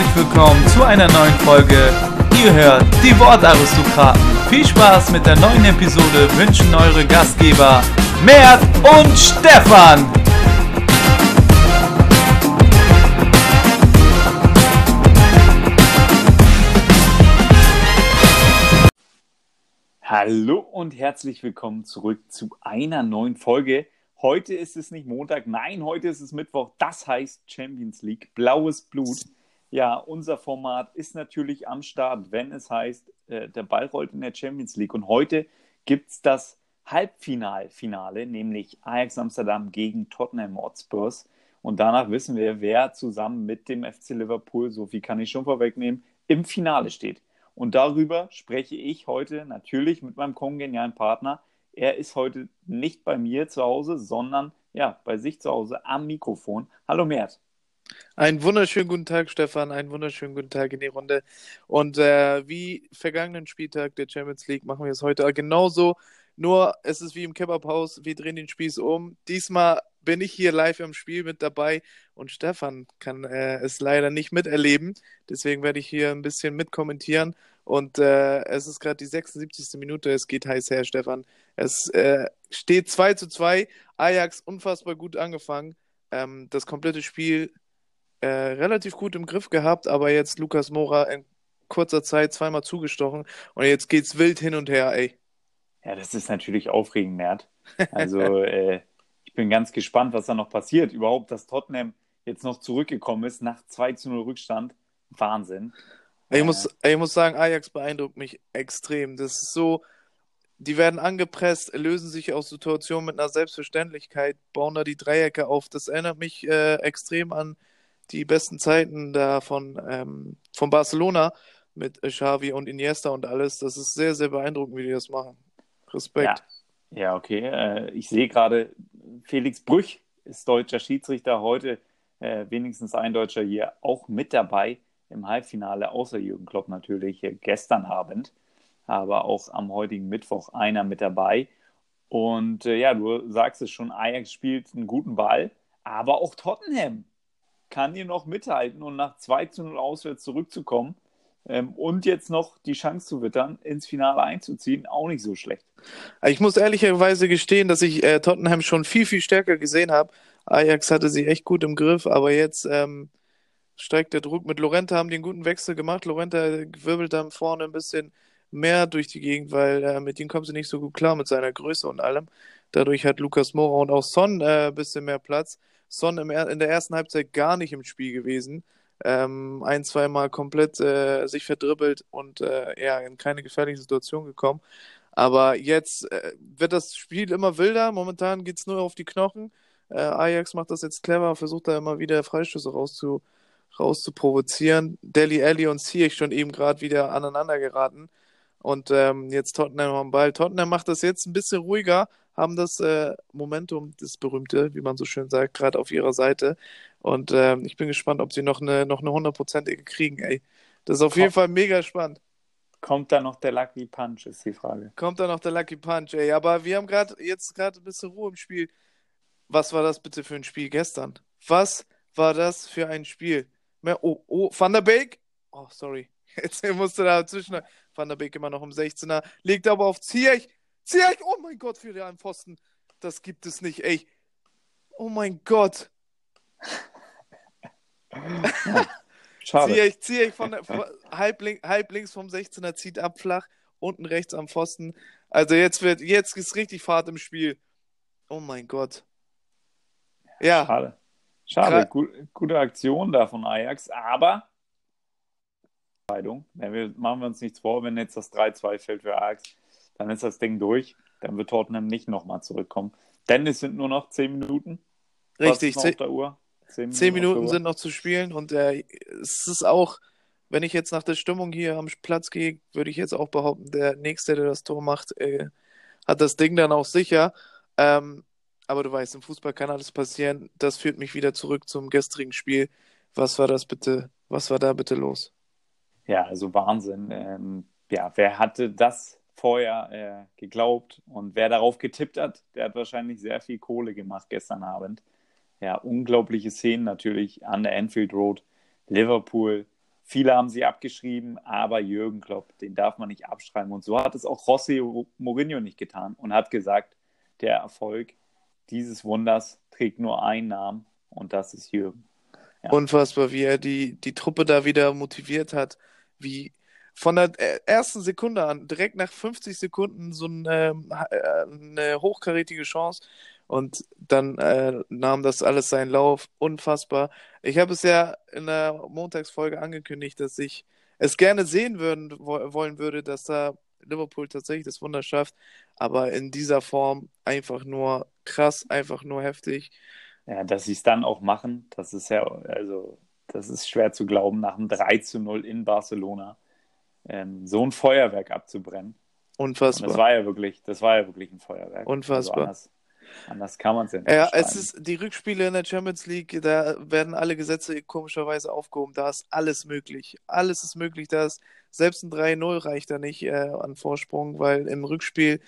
herzlich willkommen zu einer neuen Folge. Ihr hört die Wortaristokraten. Viel Spaß mit der neuen Episode wünschen eure Gastgeber Mert und Stefan. Hallo und herzlich willkommen zurück zu einer neuen Folge. Heute ist es nicht Montag, nein, heute ist es Mittwoch. Das heißt Champions League, blaues Blut. Ja, unser Format ist natürlich am Start, wenn es heißt, äh, der Ball rollt in der Champions League. Und heute gibt es das Halbfinalfinale, nämlich Ajax Amsterdam gegen Tottenham Hotspurs. Und danach wissen wir, wer zusammen mit dem FC Liverpool, so viel kann ich schon vorwegnehmen, im Finale steht. Und darüber spreche ich heute natürlich mit meinem kongenialen Partner. Er ist heute nicht bei mir zu Hause, sondern ja, bei sich zu Hause am Mikrofon. Hallo Mert. Einen wunderschönen guten Tag, Stefan. Einen wunderschönen guten Tag in die Runde. Und äh, wie vergangenen Spieltag der Champions League machen wir es heute genauso. Nur es ist wie im Kebabhaus, wir drehen den Spieß um. Diesmal bin ich hier live im Spiel mit dabei und Stefan kann äh, es leider nicht miterleben. Deswegen werde ich hier ein bisschen mitkommentieren. Und äh, es ist gerade die 76. Minute, es geht heiß her, Stefan. Es äh, steht 2 zu 2. Ajax unfassbar gut angefangen. Ähm, das komplette Spiel äh, relativ gut im Griff gehabt, aber jetzt Lukas Mora in kurzer Zeit zweimal zugestochen und jetzt geht's wild hin und her, ey. Ja, das ist natürlich aufregend, Mert. Also, äh, ich bin ganz gespannt, was da noch passiert. Überhaupt, dass Tottenham jetzt noch zurückgekommen ist nach 2 zu 0 Rückstand. Wahnsinn. Ich muss, ich muss sagen, Ajax beeindruckt mich extrem. Das ist so, die werden angepresst, lösen sich aus Situationen mit einer Selbstverständlichkeit, bauen da die Dreiecke auf. Das erinnert mich äh, extrem an die besten Zeiten da von, ähm, von Barcelona mit Xavi und Iniesta und alles. Das ist sehr, sehr beeindruckend, wie die das machen. Respekt. Ja, ja okay. Äh, ich sehe gerade, Felix Brüch ist deutscher Schiedsrichter, heute äh, wenigstens ein Deutscher hier auch mit dabei im Halbfinale, außer Jürgen Klopp natürlich gestern Abend, aber auch am heutigen Mittwoch einer mit dabei. Und äh, ja, du sagst es schon, Ajax spielt einen guten Ball, aber auch Tottenham kann hier noch mithalten und nach 2 zu 0 auswärts zurückzukommen ähm, und jetzt noch die Chance zu wittern, ins Finale einzuziehen, auch nicht so schlecht. Ich muss ehrlicherweise gestehen, dass ich äh, Tottenham schon viel, viel stärker gesehen habe. Ajax hatte sie echt gut im Griff, aber jetzt ähm, steigt der Druck. Mit Lorenta haben die einen guten Wechsel gemacht. Lorenta wirbelt dann vorne ein bisschen mehr durch die Gegend, weil äh, mit ihm kommen sie nicht so gut klar mit seiner Größe und allem. Dadurch hat Lukas Mora und auch Son äh, ein bisschen mehr Platz. Son im, in der ersten Halbzeit gar nicht im Spiel gewesen. Ähm, ein, zweimal komplett äh, sich verdribbelt und äh, ja, in keine gefährliche Situation gekommen. Aber jetzt äh, wird das Spiel immer wilder. Momentan geht es nur auf die Knochen. Äh, Ajax macht das jetzt clever, versucht da immer wieder Freistöße rauszu, rauszuprovozieren. Deli Alli und Ziyech schon eben gerade wieder aneinander geraten. Und ähm, jetzt Tottenham am Ball. Tottenham macht das jetzt ein bisschen ruhiger, haben das äh, Momentum, das berühmte, wie man so schön sagt, gerade auf ihrer Seite. Und ähm, ich bin gespannt, ob sie noch eine noch eine hundertprozentige kriegen, ey. Das ist auf jeden Fall mega spannend. Kommt da noch der Lucky Punch, ist die Frage. Kommt da noch der Lucky Punch, ey. Aber wir haben gerade jetzt gerade ein bisschen Ruhe im Spiel. Was war das bitte für ein Spiel gestern? Was war das für ein Spiel? Oh, oh, Van der Beek. Oh, sorry. Jetzt musste da zwischen. Van der Beek immer noch um 16er. Legt aber auf Ziyech. Ziyech. Oh mein Gott, für den Pfosten. Das gibt es nicht, ey. Oh mein Gott. Schade. Ziyech, Ziyech von, der, von halb, link, halb links vom 16er zieht ab flach. Unten rechts am Pfosten. Also jetzt wird, jetzt ist richtig Fahrt im Spiel. Oh mein Gott. Ja. Schade. Schade, Gut, gute Aktion da von Ajax, aber wir machen wir uns nichts vor, wenn jetzt das 3-2 fällt für Ajax, dann ist das Ding durch. Dann wird Tottenham nicht nochmal zurückkommen. Denn es sind nur noch 10 Minuten. Richtig, 10 Minuten, 10 Minuten sind noch zu spielen und äh, es ist auch, wenn ich jetzt nach der Stimmung hier am Platz gehe, würde ich jetzt auch behaupten, der Nächste, der das Tor macht, äh, hat das Ding dann auch sicher. Ähm, aber du weißt, im Fußball kann alles passieren. Das führt mich wieder zurück zum gestrigen Spiel. Was war das bitte? Was war da bitte los? Ja, also Wahnsinn. Ähm, ja, wer hatte das vorher äh, geglaubt und wer darauf getippt hat, der hat wahrscheinlich sehr viel Kohle gemacht gestern Abend. Ja, unglaubliche Szenen natürlich an der Anfield Road. Liverpool Viele haben sie abgeschrieben, aber Jürgen Klopp, den darf man nicht abschreiben. Und so hat es auch José Mourinho nicht getan und hat gesagt, der Erfolg dieses Wunders trägt nur einen Namen und das ist Jürgen. Ja. Unfassbar, wie er die, die Truppe da wieder motiviert hat, wie von der äh, ersten Sekunde an, direkt nach 50 Sekunden so eine, äh, eine hochkarätige Chance und dann äh, nahm das alles seinen Lauf. Unfassbar. Ich habe es ja in der Montagsfolge angekündigt, dass ich es gerne sehen würden, wollen würde, dass da Liverpool tatsächlich das Wunder schafft. Aber in dieser Form einfach nur krass, einfach nur heftig. Ja, dass sie es dann auch machen, das ist ja, also, das ist schwer zu glauben, nach einem 3 zu 0 in Barcelona ähm, so ein Feuerwerk abzubrennen. Unfassbar. Und das war ja wirklich, das war ja wirklich ein Feuerwerk. Unfassbar. Also Anders kann man es ja nicht. Ja, es ist die Rückspiele in der Champions League, da werden alle Gesetze komischerweise aufgehoben. Da ist alles möglich. Alles ist möglich. Da ist selbst ein 3-0 reicht da nicht äh, an Vorsprung, weil im Rückspiel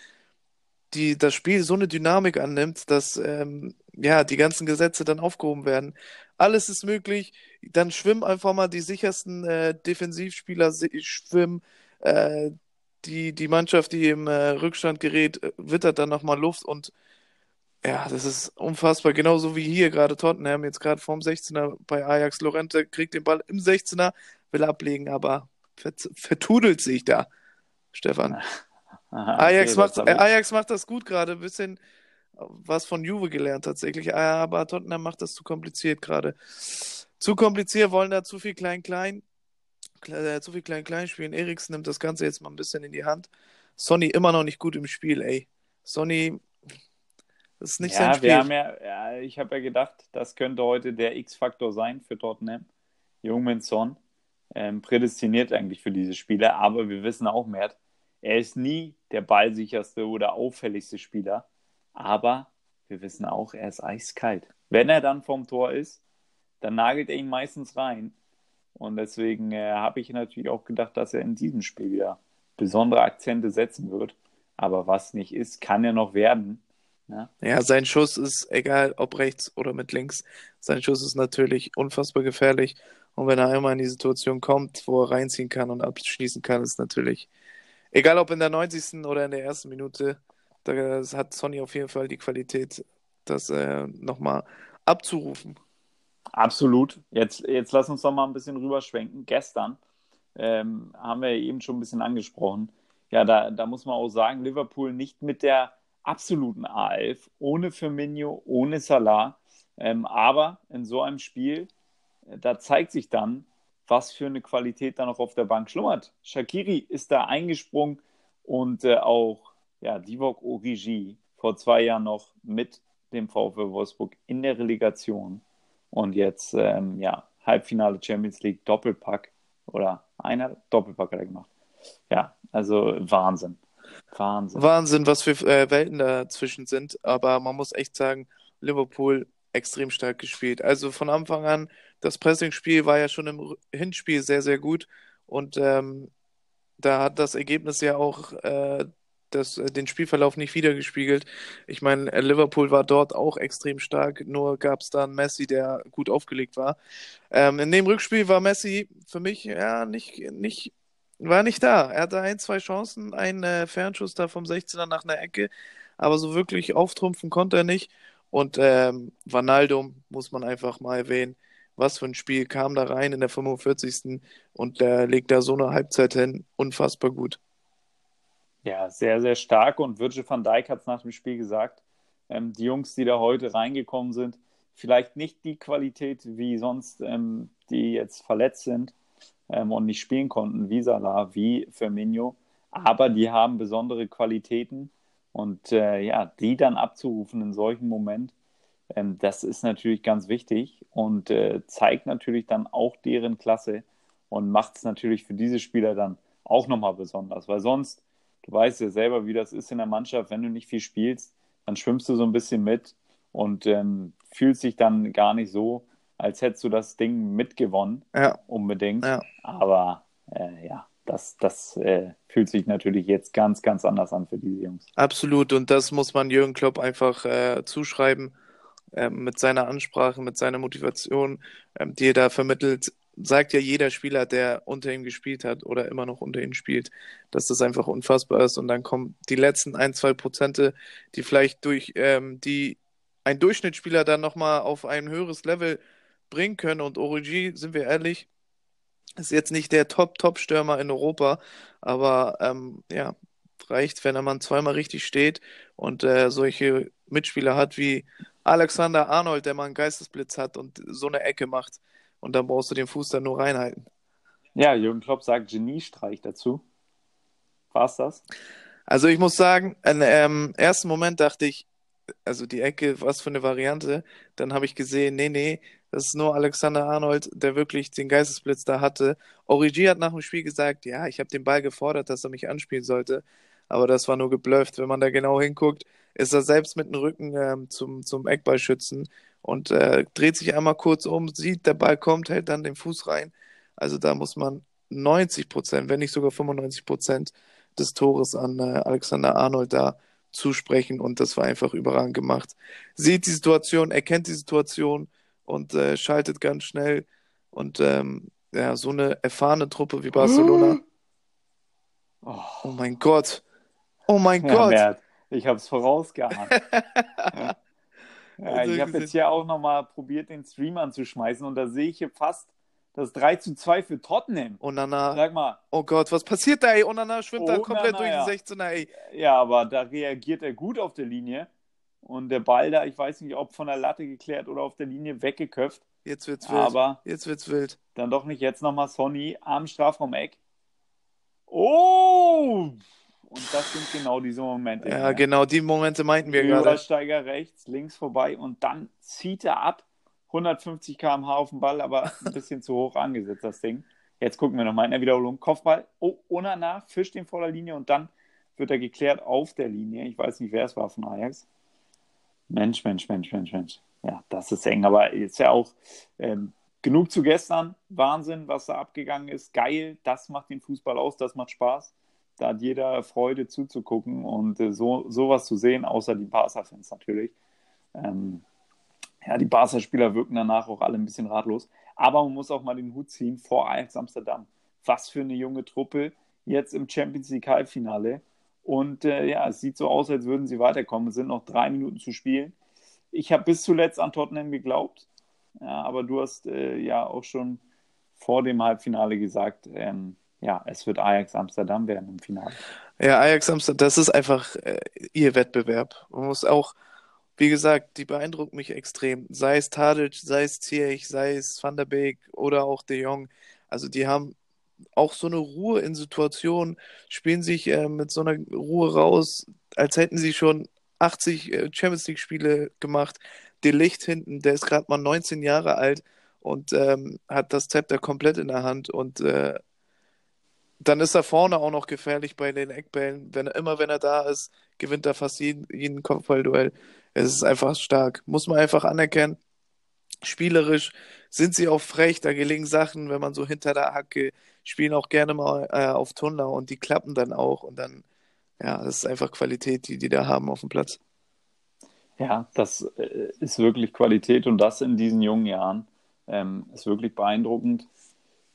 die, das Spiel so eine Dynamik annimmt, dass ähm, ja, die ganzen Gesetze dann aufgehoben werden. Alles ist möglich. Dann schwimmen einfach mal die sichersten äh, Defensivspieler schwimmen. Äh, die, die Mannschaft, die im äh, Rückstand gerät, äh, wittert dann nochmal Luft und ja, das ist unfassbar. Genauso wie hier gerade Tottenham, jetzt gerade vorm 16er bei Ajax. Lorente kriegt den Ball im 16er, will ablegen, aber vertudelt sich da, Stefan. Aha, okay, Ajax, macht, Ajax macht das gut gerade, ein bisschen was von Juve gelernt tatsächlich, aber Tottenham macht das zu kompliziert gerade. Zu kompliziert, wollen da zu viel Klein-Klein, äh, zu viel Klein-Klein spielen. Eriksen nimmt das Ganze jetzt mal ein bisschen in die Hand. Sonny immer noch nicht gut im Spiel, ey. Sonny das ist nicht ja, sein Spiel. Wir haben ja, ja, ich habe ja gedacht, das könnte heute der X-Faktor sein für Tottenham. Jungmin Son ähm, prädestiniert eigentlich für diese Spiele, aber wir wissen auch, Mert, er ist nie der ballsicherste oder auffälligste Spieler, aber wir wissen auch, er ist eiskalt. Wenn er dann vom Tor ist, dann nagelt er ihn meistens rein. Und deswegen äh, habe ich natürlich auch gedacht, dass er in diesem Spiel wieder besondere Akzente setzen wird. Aber was nicht ist, kann er noch werden. Ja. ja, sein Schuss ist egal, ob rechts oder mit links. Sein Schuss ist natürlich unfassbar gefährlich. Und wenn er einmal in die Situation kommt, wo er reinziehen kann und abschließen kann, ist natürlich, egal ob in der 90. oder in der ersten Minute, da hat Sonny auf jeden Fall die Qualität, das äh, nochmal abzurufen. Absolut. Jetzt, jetzt lass uns doch mal ein bisschen rüberschwenken. Gestern ähm, haben wir eben schon ein bisschen angesprochen. Ja, da, da muss man auch sagen, Liverpool nicht mit der absoluten A11, ohne Firmino, ohne Salah. Ähm, aber in so einem Spiel, äh, da zeigt sich dann, was für eine Qualität da noch auf der Bank schlummert. Shakiri ist da eingesprungen und äh, auch ja, Divock Origi vor zwei Jahren noch mit dem VfL Wolfsburg in der Relegation und jetzt ähm, ja, Halbfinale Champions League Doppelpack oder einer Doppelpack hat er gemacht. Ja, also Wahnsinn. Wahnsinn. Wahnsinn, was für äh, Welten dazwischen sind. Aber man muss echt sagen, Liverpool extrem stark gespielt. Also von Anfang an, das Pressing-Spiel war ja schon im Hinspiel sehr, sehr gut. Und ähm, da hat das Ergebnis ja auch äh, das, äh, den Spielverlauf nicht wiedergespiegelt. Ich meine, Liverpool war dort auch extrem stark, nur gab es da einen Messi, der gut aufgelegt war. Ähm, in dem Rückspiel war Messi für mich ja nicht, nicht war nicht da. Er hatte ein, zwei Chancen, einen äh, Fernschuss da vom 16er nach einer Ecke, aber so wirklich auftrumpfen konnte er nicht. Und ähm, Vanaldo muss man einfach mal erwähnen. Was für ein Spiel kam da rein in der 45. und der legt da so eine Halbzeit hin. Unfassbar gut. Ja, sehr, sehr stark. Und Virgil van Dijk hat es nach dem Spiel gesagt. Ähm, die Jungs, die da heute reingekommen sind, vielleicht nicht die Qualität wie sonst, ähm, die jetzt verletzt sind, ähm, und nicht spielen konnten, wie Salah, wie Firmino. Aber die haben besondere Qualitäten und äh, ja, die dann abzurufen in solchen Moment, ähm, das ist natürlich ganz wichtig und äh, zeigt natürlich dann auch deren Klasse und macht es natürlich für diese Spieler dann auch nochmal besonders, weil sonst, du weißt ja selber, wie das ist in der Mannschaft, wenn du nicht viel spielst, dann schwimmst du so ein bisschen mit und ähm, fühlst dich dann gar nicht so, als hättest du das Ding mitgewonnen. Ja. Unbedingt. Ja. Aber äh, ja, das, das äh, fühlt sich natürlich jetzt ganz, ganz anders an für diese Jungs. Absolut. Und das muss man Jürgen Klopp einfach äh, zuschreiben. Ähm, mit seiner Ansprache, mit seiner Motivation, ähm, die er da vermittelt. Sagt ja jeder Spieler, der unter ihm gespielt hat oder immer noch unter ihm spielt, dass das einfach unfassbar ist. Und dann kommen die letzten ein, zwei Prozente, die vielleicht durch ähm, die ein Durchschnittsspieler dann nochmal auf ein höheres Level bringen können. Und Origi, sind wir ehrlich, ist jetzt nicht der Top-Top-Stürmer in Europa, aber ähm, ja, reicht, wenn er mal zweimal richtig steht und äh, solche Mitspieler hat wie Alexander Arnold, der mal einen Geistesblitz hat und so eine Ecke macht. Und dann brauchst du den Fuß dann nur reinhalten. Ja, Jürgen Klopp sagt Geniestreich dazu. War's das? Also ich muss sagen, im ähm, ersten Moment dachte ich, also die Ecke, was für eine Variante. Dann habe ich gesehen, nee, nee, das ist nur Alexander Arnold, der wirklich den Geistesblitz da hatte. Origi hat nach dem Spiel gesagt, ja, ich habe den Ball gefordert, dass er mich anspielen sollte. Aber das war nur geblufft. Wenn man da genau hinguckt, ist er selbst mit dem Rücken ähm, zum, zum Eckballschützen und äh, dreht sich einmal kurz um, sieht, der Ball kommt, hält dann den Fuß rein. Also da muss man 90 Prozent, wenn nicht sogar 95 Prozent des Tores an äh, Alexander Arnold da zusprechen und das war einfach überragend gemacht. Sieht die Situation, erkennt die Situation und äh, schaltet ganz schnell und ähm, ja, so eine erfahrene Truppe wie Barcelona. Oh, oh mein Gott. Oh mein ja, Gott. Bert, ich habe es vorausgeahnt. ja. Ja, ich habe jetzt hier auch nochmal probiert, den Stream anzuschmeißen und da sehe ich hier fast das 3 zu 2 für Tottenham. Onana. Sag mal. Oh Gott, was passiert da, ey? Onana schwimmt Onana, da komplett durch die 16er, ey. Ja, aber da reagiert er gut auf der Linie. Und der Ball da, ich weiß nicht, ob von der Latte geklärt oder auf der Linie weggeköpft. Jetzt wird's wild. Aber jetzt wird's wild. Dann doch nicht jetzt nochmal Sonny am Strafraum-Eck. Oh! Und das sind genau diese Momente. Ja, ne? genau, die Momente meinten wir gerade. Übersteiger rechts, links vorbei und dann zieht er ab. 150 km/h auf den Ball, aber ein bisschen zu hoch angesetzt, das Ding. Jetzt gucken wir nochmal in der Wiederholung. Kopfball, oh, Onana fischt ihn vor der Linie und dann wird er geklärt auf der Linie. Ich weiß nicht, wer es war von Ajax. Mensch, Mensch, Mensch, Mensch, Mensch. Ja, das ist eng, aber ist ja auch ähm, genug zu gestern. Wahnsinn, was da abgegangen ist. Geil, das macht den Fußball aus, das macht Spaß da hat jeder Freude zuzugucken und äh, so sowas zu sehen, außer die Barca-Fans natürlich. Ähm, ja, die Barca-Spieler wirken danach auch alle ein bisschen ratlos. Aber man muss auch mal den Hut ziehen vor Ajax Amsterdam. Was für eine junge Truppe jetzt im Champions League Halbfinale. Und äh, ja, es sieht so aus, als würden sie weiterkommen. Es sind noch drei Minuten zu spielen. Ich habe bis zuletzt an Tottenham geglaubt. Ja, aber du hast äh, ja auch schon vor dem Halbfinale gesagt, ähm, ja, es wird Ajax Amsterdam werden im Finale. Ja, Ajax Amsterdam, das ist einfach äh, ihr Wettbewerb. Man muss auch, wie gesagt, die beeindrucken mich extrem. Sei es Tadic, sei es Ziyech, sei es Van der Beek oder auch De Jong. Also die haben auch so eine Ruhe in Situationen, spielen sich äh, mit so einer Ruhe raus, als hätten sie schon 80 äh, Champions League Spiele gemacht. Der Licht hinten, der ist gerade mal 19 Jahre alt und ähm, hat das Zepter komplett in der Hand und äh, dann ist er vorne auch noch gefährlich bei den Eckbällen. Wenn er, immer wenn er da ist, gewinnt er fast jeden, jeden Kopfballduell. Es ist einfach stark. Muss man einfach anerkennen. Spielerisch sind sie auch frech, da gelingen Sachen, wenn man so hinter der Hacke spielen auch gerne mal äh, auf Tunnel und die klappen dann auch und dann, ja, das ist einfach Qualität, die die da haben auf dem Platz. Ja, das äh, ist wirklich Qualität und das in diesen jungen Jahren ähm, ist wirklich beeindruckend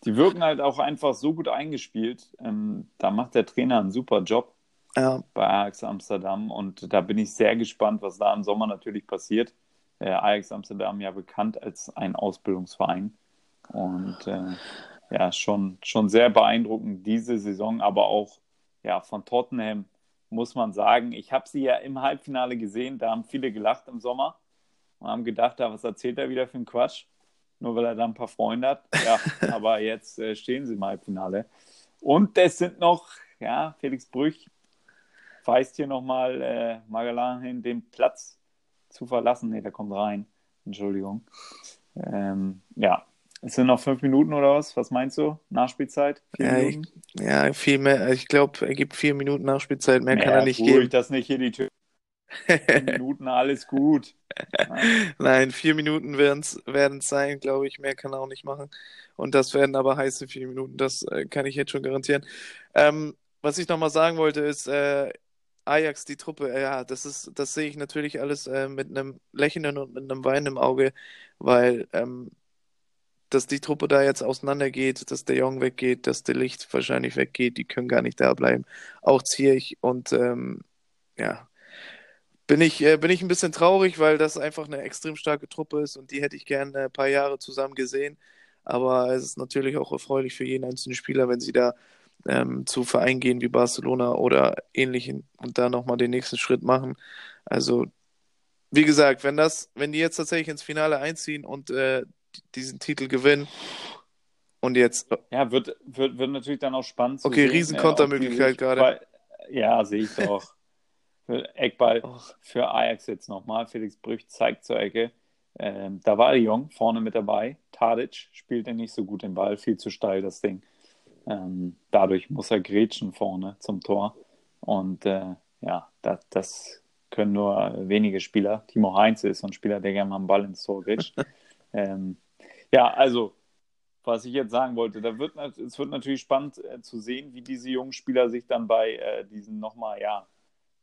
die wirken halt auch einfach so gut eingespielt. Ähm, da macht der Trainer einen super Job ja. bei Ajax Amsterdam und da bin ich sehr gespannt, was da im Sommer natürlich passiert. Äh, Ajax Amsterdam ja bekannt als ein Ausbildungsverein und äh, ja, schon, schon sehr beeindruckend diese Saison, aber auch ja, von Tottenham muss man sagen, ich habe sie ja im Halbfinale gesehen, da haben viele gelacht im Sommer und haben gedacht, was erzählt er wieder für einen Quatsch nur weil er da ein paar Freunde hat. Ja, aber jetzt äh, stehen sie im Halbfinale. Und es sind noch, ja, Felix Brüch weist hier nochmal äh, Magalan hin, den Platz zu verlassen. Ne, der kommt rein. Entschuldigung. Ähm, ja, es sind noch fünf Minuten oder was? Was meinst du? Nachspielzeit? Ja? Ich, ja, viel mehr. Ich glaube, er gibt vier Minuten Nachspielzeit. Mehr, mehr kann er nicht geben. Ich das nicht hier die Tür. Minuten, alles gut. Nein, vier Minuten werden es sein, glaube ich. Mehr kann er auch nicht machen. Und das werden aber heiße vier Minuten. Das äh, kann ich jetzt schon garantieren. Ähm, was ich nochmal sagen wollte, ist, äh, Ajax, die Truppe, äh, ja, das ist, das sehe ich natürlich alles äh, mit einem Lächeln und mit einem Wein im Auge, weil ähm, dass die Truppe da jetzt auseinandergeht, dass der Jong weggeht, dass der Licht wahrscheinlich weggeht, die können gar nicht da bleiben. Auch Zierich und ähm, ja, bin ich, äh, bin ich ein bisschen traurig, weil das einfach eine extrem starke Truppe ist und die hätte ich gerne ein paar Jahre zusammen gesehen. Aber es ist natürlich auch erfreulich für jeden einzelnen Spieler, wenn sie da ähm, zu Vereinen gehen wie Barcelona oder ähnlichen und da nochmal den nächsten Schritt machen. Also, wie gesagt, wenn das, wenn die jetzt tatsächlich ins Finale einziehen und äh, diesen Titel gewinnen und jetzt. Ja, wird, wird, wird natürlich dann auch spannend. Okay, sehen, Riesenkontermöglichkeit äh, gerade. Ja, sehe ich doch. Eckball oh. für Ajax jetzt nochmal. Felix Brüch zeigt zur Ecke. Ähm, da war Jung vorne mit dabei. Tadic spielte nicht so gut den Ball, viel zu steil das Ding. Ähm, dadurch muss er grätschen vorne zum Tor. Und äh, ja, das, das, können nur wenige Spieler. Timo Heinz ist so ein Spieler, der gerne mal einen Ball ins Tor grätscht. ähm, ja, also, was ich jetzt sagen wollte, da wird, es wird natürlich spannend äh, zu sehen, wie diese jungen Spieler sich dann bei äh, diesen nochmal, ja,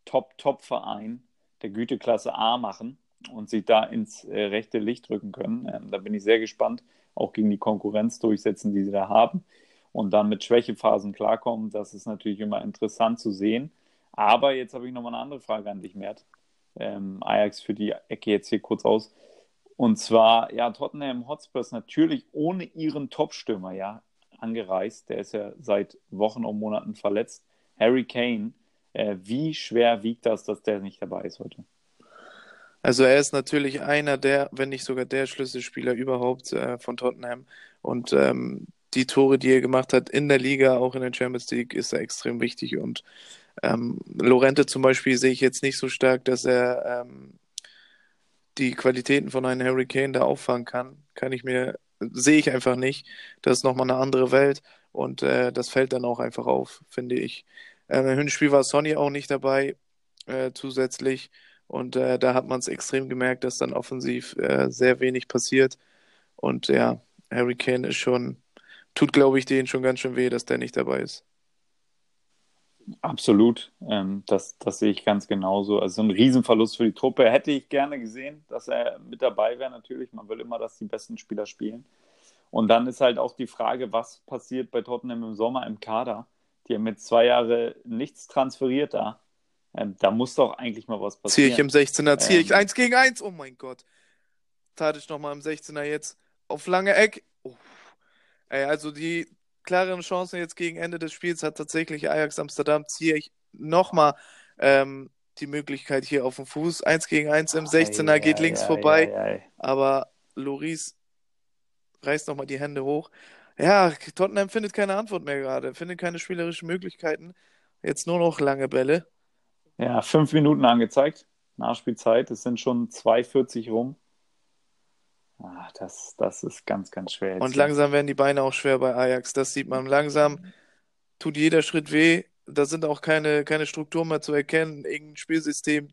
Top-Top-Verein der Güteklasse A machen und sich da ins äh, rechte Licht rücken können. Ähm, da bin ich sehr gespannt, auch gegen die Konkurrenz durchsetzen, die sie da haben und dann mit Schwächephasen klarkommen. Das ist natürlich immer interessant zu sehen. Aber jetzt habe ich nochmal eine andere Frage an dich, Mert. Ähm, Ajax für die Ecke jetzt hier kurz aus. Und zwar, ja, Tottenham Hotspurs natürlich ohne ihren Top-Stürmer, ja, angereist. Der ist ja seit Wochen und Monaten verletzt. Harry Kane äh, wie schwer wiegt das, dass der nicht dabei ist heute? Also er ist natürlich einer der, wenn nicht sogar der Schlüsselspieler überhaupt äh, von Tottenham. Und ähm, die Tore, die er gemacht hat in der Liga, auch in der Champions League, ist er extrem wichtig. Und ähm, Lorente zum Beispiel sehe ich jetzt nicht so stark, dass er ähm, die Qualitäten von einem Harry Kane da auffangen kann. Kann ich mir, sehe ich einfach nicht. Das ist nochmal eine andere Welt und äh, das fällt dann auch einfach auf, finde ich. Ähm, Im Hinspiel war Sonny auch nicht dabei äh, zusätzlich. Und äh, da hat man es extrem gemerkt, dass dann offensiv äh, sehr wenig passiert. Und ja, Harry Kane ist schon, tut glaube ich denen schon ganz schön weh, dass der nicht dabei ist. Absolut, ähm, das, das sehe ich ganz genauso. Also ein Riesenverlust für die Truppe. Hätte ich gerne gesehen, dass er mit dabei wäre natürlich. Man will immer, dass die besten Spieler spielen. Und dann ist halt auch die Frage, was passiert bei Tottenham im Sommer im Kader? Die haben jetzt zwei Jahre nichts transferiert da. Ähm, da muss doch eigentlich mal was passieren. Ziehe ich im 16er, ziehe ähm, ich 1 gegen 1. Oh mein Gott. Tadic nochmal im 16er jetzt auf lange Eck. Oh. Ey, also die klareren Chancen jetzt gegen Ende des Spiels hat tatsächlich Ajax Amsterdam. Ziehe ich nochmal ähm, die Möglichkeit hier auf dem Fuß. 1 gegen 1 im 16er ei, geht ei, links ei, vorbei. Aber Loris reißt nochmal die Hände hoch. Ja, Tottenham findet keine Antwort mehr gerade, findet keine spielerischen Möglichkeiten. Jetzt nur noch lange Bälle. Ja, fünf Minuten angezeigt. Nachspielzeit. Es sind schon 2,40 rum. Ach, das, das ist ganz, ganz schwer. Und langsam werden die Beine auch schwer bei Ajax. Das sieht man. Langsam tut jeder Schritt weh. Da sind auch keine, keine Strukturen mehr zu erkennen. Irgendein Spielsystem.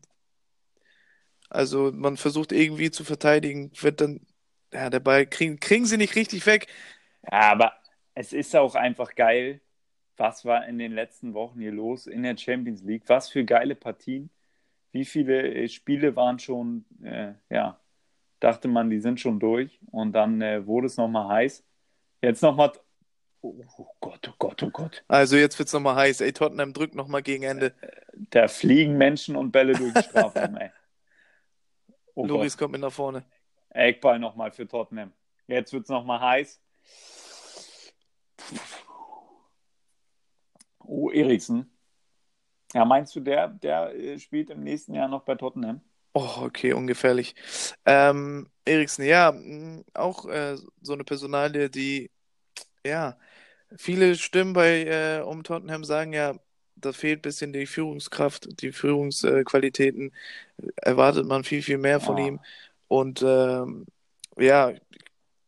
Also man versucht irgendwie zu verteidigen, wird dann, ja, der Ball kriegen, kriegen sie nicht richtig weg. Ja, aber es ist auch einfach geil, was war in den letzten Wochen hier los in der Champions League. Was für geile Partien. Wie viele äh, Spiele waren schon, äh, ja, dachte man, die sind schon durch. Und dann äh, wurde es nochmal heiß. Jetzt nochmal. Oh, oh Gott, oh Gott, oh Gott. Also jetzt wird es nochmal heiß. Ey, Tottenham drückt nochmal gegen Ende. Da fliegen Menschen und Bälle durch den Strafraum, ey. Oh Loris kommt mit nach vorne. Eckball nochmal für Tottenham. Jetzt wird es nochmal heiß. Oh, Eriksen. Ja, meinst du, der, der äh, spielt im nächsten Jahr noch bei Tottenham? Oh, okay, ungefährlich. Ähm, Eriksen, ja, auch äh, so eine Personalie, die, ja, viele Stimmen bei äh, um Tottenham sagen ja, da fehlt ein bisschen die Führungskraft, die Führungsqualitäten. Erwartet man viel, viel mehr von ja. ihm. Und ähm, ja,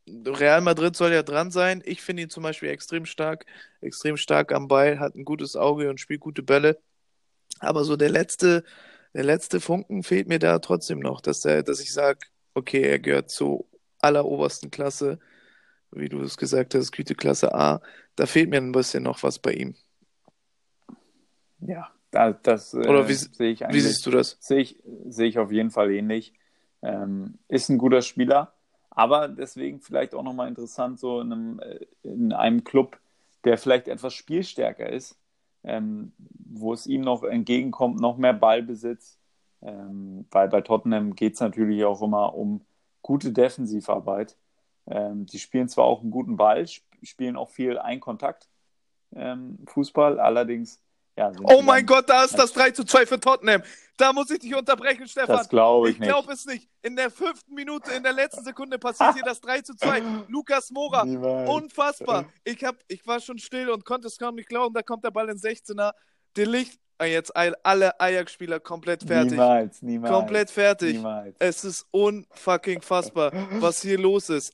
Real Madrid soll ja dran sein. Ich finde ihn zum Beispiel extrem stark, extrem stark am Ball, hat ein gutes Auge und spielt gute Bälle. Aber so der letzte, der letzte Funken fehlt mir da trotzdem noch, dass, er, dass ich sage, okay, er gehört zur allerobersten Klasse, wie du es gesagt hast, Güteklasse A. Da fehlt mir ein bisschen noch was bei ihm. Ja, das, das Oder wie, äh, sehe ich eigentlich. Wie siehst du das? Sehe ich, sehe ich auf jeden Fall ähnlich. Ähm, ist ein guter Spieler Aber deswegen vielleicht auch nochmal interessant, so in einem, äh, in einem Club, der vielleicht etwas spielstärker ist, ähm, wo es ihm noch entgegenkommt, noch mehr Ballbesitz. Ähm, weil bei Tottenham geht es natürlich auch immer um gute Defensivarbeit. Ähm, die spielen zwar auch einen guten Ball, spielen auch viel Einkontakt ähm, Fußball, allerdings ja, oh mein Gott, da ist das 3 zu 2 für Tottenham. Da muss ich dich unterbrechen, Stefan. Das glaube ich, ich glaube es nicht. In der fünften Minute, in der letzten Sekunde passiert hier das 3 zu 2. Lukas Mora, Niemals. unfassbar. Ich, hab, ich war schon still und konnte es kaum nicht glauben. Da kommt der Ball in 16er. Der Licht, jetzt alle Ajax-Spieler komplett fertig. Niemals, niemals. Komplett fertig. Niemals. Es ist unfucking fassbar, was hier los ist.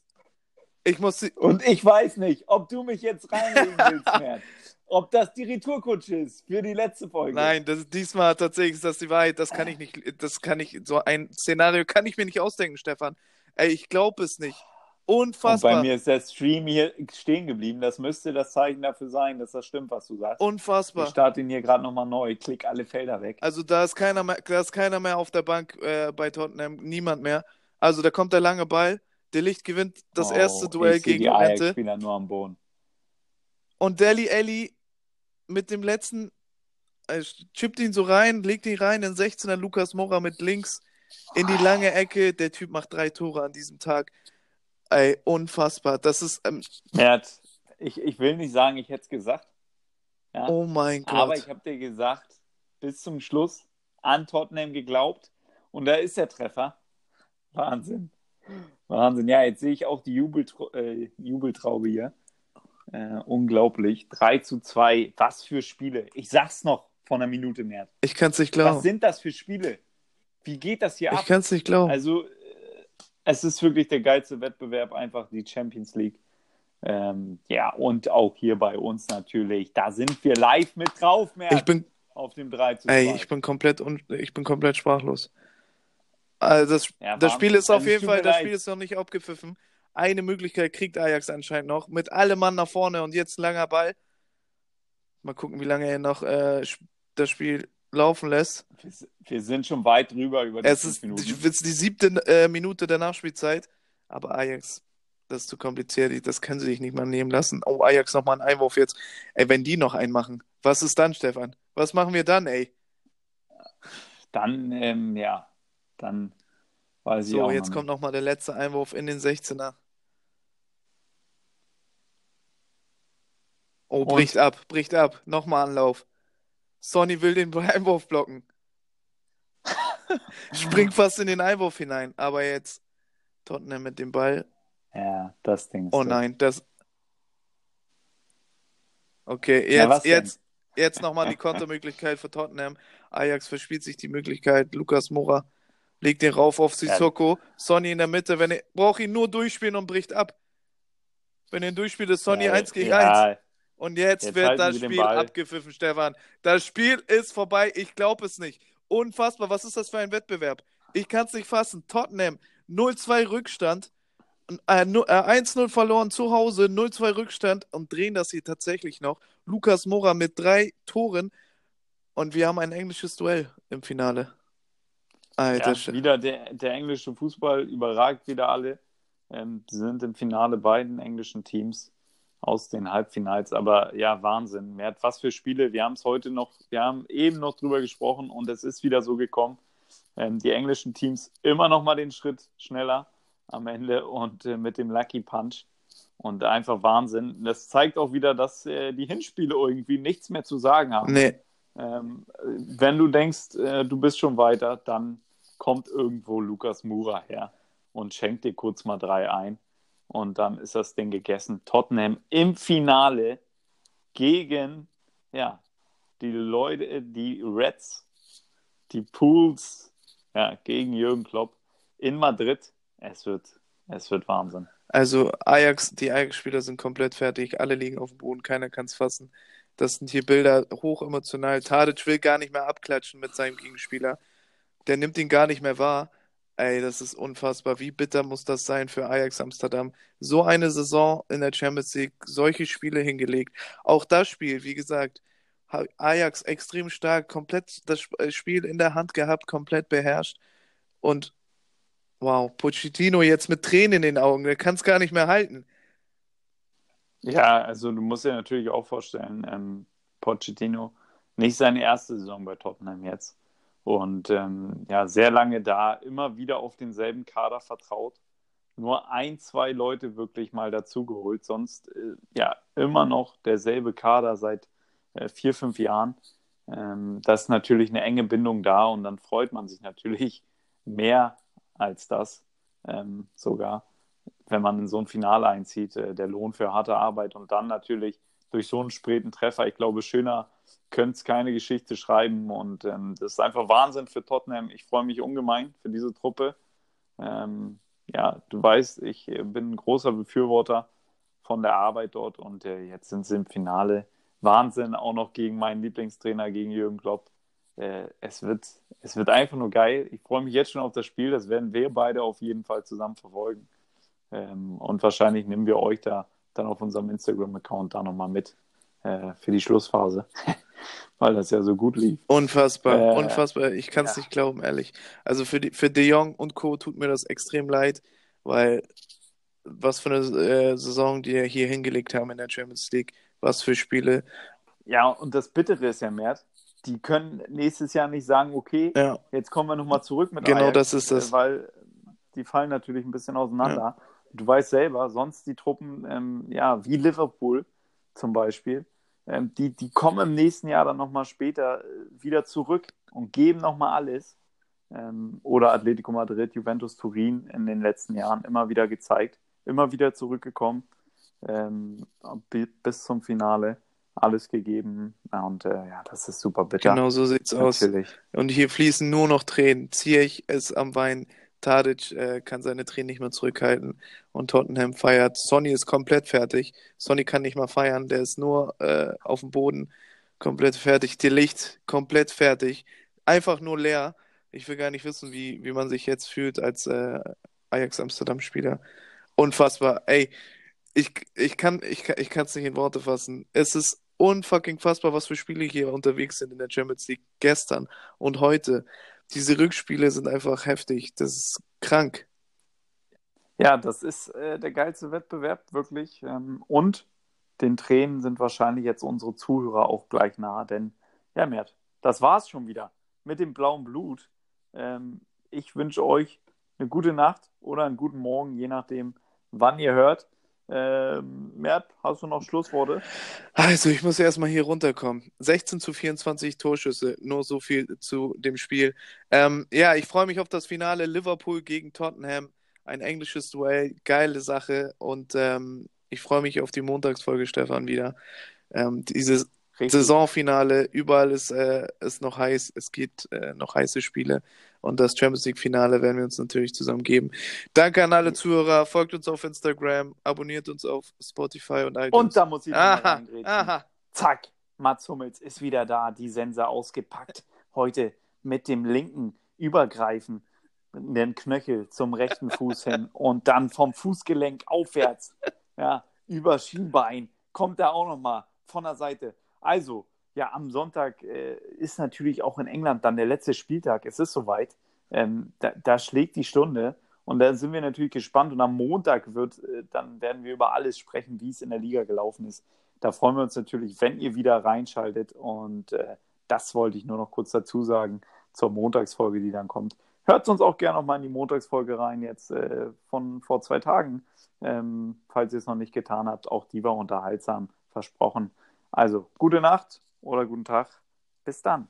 Ich muss Und ich weiß nicht, ob du mich jetzt reinlegen willst, Mert ob das die Retourkutsche ist für die letzte Folge. Nein, das, diesmal tatsächlich ist das die Wahrheit. Das kann ich nicht, das kann ich, so ein Szenario kann ich mir nicht ausdenken, Stefan. Ey, ich glaube es nicht. Unfassbar. Und bei mir ist der Stream hier stehen geblieben. Das müsste das Zeichen dafür sein, dass das stimmt, was du sagst. Unfassbar. Ich starte ihn hier gerade nochmal neu. Klick alle Felder weg. Also da ist keiner mehr, da ist keiner mehr auf der Bank äh, bei Tottenham. Niemand mehr. Also da kommt der lange Ball. Der Licht gewinnt das oh, erste Duell ich gegen die Rente. Nur am Boden. Und Deli Ellie mit dem letzten, äh, chippt ihn so rein, legt ihn rein in 16er Lukas Mora mit links in die lange Ecke. Der Typ macht drei Tore an diesem Tag. Ey, unfassbar. Das ist. Ähm, Mert, ich, ich will nicht sagen, ich hätte es gesagt. Ja? Oh mein Gott. Aber ich habe dir gesagt, bis zum Schluss an Tottenham geglaubt. Und da ist der Treffer. Wahnsinn. Wahnsinn. Ja, jetzt sehe ich auch die Jubeltra äh, Jubeltraube hier. Äh, unglaublich. 3 zu 2. Was für Spiele. Ich sag's noch von einer Minute mehr. Ich kann's nicht glauben. Was sind das für Spiele? Wie geht das hier ich ab? Ich kann's nicht glauben. Also, äh, es ist wirklich der geilste Wettbewerb, einfach die Champions League. Ähm, ja, und auch hier bei uns natürlich. Da sind wir live mit drauf, mehr. Ich bin auf dem 3 zu 2. Ey, ich bin komplett, ich bin komplett sprachlos. Also das, ja, das Spiel ist auf also jeden Fall, das Spiel ist noch nicht abgepfiffen. Eine Möglichkeit kriegt Ajax anscheinend noch. Mit allem Mann nach vorne und jetzt ein langer Ball. Mal gucken, wie lange er noch äh, das Spiel laufen lässt. Wir sind schon weit drüber über die es ist, Minuten. Es ist die siebte äh, Minute der Nachspielzeit. Aber Ajax, das ist zu kompliziert. Das können sie sich nicht mal nehmen lassen. Oh, Ajax nochmal einen Einwurf jetzt. Ey, wenn die noch einen machen, was ist dann, Stefan? Was machen wir dann, ey? Dann, ähm, ja, dann weiß so, ich auch. So, jetzt noch kommt nochmal der letzte Einwurf in den 16er. Oh, bricht Und? ab, bricht ab. Nochmal Anlauf. Sonny will den Einwurf blocken. Springt fast in den Einwurf hinein. Aber jetzt Tottenham mit dem Ball. Ja, das Ding ist. Oh nein, das. Okay, jetzt, ja, jetzt, jetzt nochmal die Kontermöglichkeit für Tottenham. Ajax verspielt sich die Möglichkeit. Lukas Mora legt den rauf auf Sissoko. Ja. Sonny in der Mitte. Wenn er braucht ihn nur durchspielen und bricht ab. Wenn er ihn durchspielt, ist Sonny ja, 1 gegen ja. 1. Und jetzt, jetzt wird das Spiel abgepfiffen, Stefan. Das Spiel ist vorbei. Ich glaube es nicht. Unfassbar. Was ist das für ein Wettbewerb? Ich kann es nicht fassen. Tottenham 0-2 Rückstand. Äh, 1-0 äh, verloren zu Hause, 0-2 Rückstand und drehen das hier tatsächlich noch. Lukas Mora mit drei Toren und wir haben ein englisches Duell im Finale. Alter ja, wieder der, der englische Fußball überragt wieder alle. Ähm, sind im Finale beiden englischen Teams aus den Halbfinals. Aber ja, Wahnsinn. Mehr was für Spiele. Wir haben es heute noch, wir haben eben noch drüber gesprochen und es ist wieder so gekommen. Ähm, die englischen Teams immer noch mal den Schritt schneller am Ende und äh, mit dem Lucky Punch. Und einfach Wahnsinn. Das zeigt auch wieder, dass äh, die Hinspiele irgendwie nichts mehr zu sagen haben. Nee. Ähm, wenn du denkst, äh, du bist schon weiter, dann kommt irgendwo Lukas Mura her und schenkt dir kurz mal drei ein und dann ist das Ding gegessen. Tottenham im Finale gegen ja, die Leute, die Reds, die Pools, ja, gegen Jürgen Klopp in Madrid. Es wird, es wird Wahnsinn. Also Ajax, die Ajax-Spieler sind komplett fertig, alle liegen auf dem Boden, keiner kann es fassen. Das sind hier Bilder hochemotional. Tadic will gar nicht mehr abklatschen mit seinem Gegenspieler. Der nimmt ihn gar nicht mehr wahr. Ey, das ist unfassbar. Wie bitter muss das sein für Ajax Amsterdam? So eine Saison in der Champions League, solche Spiele hingelegt. Auch das Spiel, wie gesagt, Ajax extrem stark, komplett das äh, Spiel in der Hand gehabt, komplett beherrscht. Und Wow, Pochettino jetzt mit Tränen in den Augen, der kann es gar nicht mehr halten. Ja, also du musst dir natürlich auch vorstellen, ähm, Pochettino, nicht seine erste Saison bei Tottenham jetzt. Und ähm, ja, sehr lange da, immer wieder auf denselben Kader vertraut. Nur ein, zwei Leute wirklich mal dazugeholt, sonst äh, ja immer noch derselbe Kader seit äh, vier, fünf Jahren. Ähm, da ist natürlich eine enge Bindung da und dann freut man sich natürlich mehr als das ähm, sogar, wenn man in so ein Finale einzieht, äh, der Lohn für harte Arbeit und dann natürlich durch so einen späten Treffer, ich glaube, schöner könnte es keine Geschichte schreiben und ähm, das ist einfach Wahnsinn für Tottenham. Ich freue mich ungemein für diese Truppe. Ähm, ja, du weißt, ich bin ein großer Befürworter von der Arbeit dort und äh, jetzt sind sie im Finale. Wahnsinn, auch noch gegen meinen Lieblingstrainer, gegen Jürgen Klopp. Äh, es, wird, es wird einfach nur geil. Ich freue mich jetzt schon auf das Spiel. Das werden wir beide auf jeden Fall zusammen verfolgen. Ähm, und wahrscheinlich nehmen wir euch da dann auf unserem Instagram-Account da nochmal mit äh, für die Schlussphase. Weil das ja so gut lief. Unfassbar, äh, unfassbar. Ich kann es ja. nicht glauben, ehrlich. Also für, die, für De Jong und Co. tut mir das extrem leid, weil was für eine äh, Saison die hier hingelegt haben in der Champions League, was für Spiele. Ja, und das Bittere ist ja, Mert, die können nächstes Jahr nicht sagen, okay, ja. jetzt kommen wir nochmal zurück mit Genau Ajax, das ist das. Weil die fallen natürlich ein bisschen auseinander. Ja. Du weißt selber, sonst die Truppen, ähm, ja, wie Liverpool zum Beispiel, ähm, die, die kommen im nächsten Jahr dann nochmal später äh, wieder zurück und geben nochmal alles. Ähm, oder Atletico Madrid, Juventus Turin in den letzten Jahren immer wieder gezeigt, immer wieder zurückgekommen ähm, bis zum Finale alles gegeben. Und äh, ja, das ist super bitter. Genau so sieht's Natürlich. aus. Und hier fließen nur noch Tränen. Ziyech ist am Wein. Tadic äh, kann seine Tränen nicht mehr zurückhalten und Tottenham feiert. Sonny ist komplett fertig. Sonny kann nicht mal feiern, der ist nur äh, auf dem Boden komplett fertig. Die Licht komplett fertig. Einfach nur leer. Ich will gar nicht wissen, wie, wie man sich jetzt fühlt als äh, Ajax Amsterdam-Spieler. Unfassbar. Ey, ich, ich kann ich, ich es nicht in Worte fassen. Es ist unfucking fassbar, was für Spiele hier unterwegs sind in der Champions League gestern und heute diese Rückspiele sind einfach heftig. Das ist krank. Ja, das ist äh, der geilste Wettbewerb, wirklich. Ähm, und den Tränen sind wahrscheinlich jetzt unsere Zuhörer auch gleich nah, denn ja, Mert, das war's schon wieder mit dem blauen Blut. Ähm, ich wünsche euch eine gute Nacht oder einen guten Morgen, je nachdem, wann ihr hört. Ähm, Mert, hast du noch Schlussworte? Also, ich muss erstmal hier runterkommen. 16 zu 24 Torschüsse, nur so viel zu dem Spiel. Ähm, ja, ich freue mich auf das Finale Liverpool gegen Tottenham. Ein englisches Duell, geile Sache. Und ähm, ich freue mich auf die Montagsfolge, Stefan, wieder. Ähm, dieses Richtig. Saisonfinale, überall ist, äh, ist noch heiß, es gibt äh, noch heiße Spiele und das Champions League Finale werden wir uns natürlich zusammen geben. Danke an alle Zuhörer, folgt uns auf Instagram, abonniert uns auf Spotify und iTunes. Und da muss ich aha, aha. Zack, Mats Hummels ist wieder da, die Sense ausgepackt. Heute mit dem linken Übergreifen den Knöchel zum rechten Fuß hin und dann vom Fußgelenk aufwärts, ja, über Schienbein, kommt er auch nochmal von der Seite also, ja, am Sonntag äh, ist natürlich auch in England dann der letzte Spieltag. Es ist soweit. Ähm, da, da, schlägt die Stunde. Und da sind wir natürlich gespannt. Und am Montag wird, äh, dann werden wir über alles sprechen, wie es in der Liga gelaufen ist. Da freuen wir uns natürlich, wenn ihr wieder reinschaltet. Und äh, das wollte ich nur noch kurz dazu sagen zur Montagsfolge, die dann kommt. Hört uns auch gerne nochmal in die Montagsfolge rein, jetzt äh, von vor zwei Tagen. Ähm, falls ihr es noch nicht getan habt, auch die war unterhaltsam, versprochen. Also, gute Nacht oder guten Tag. Bis dann.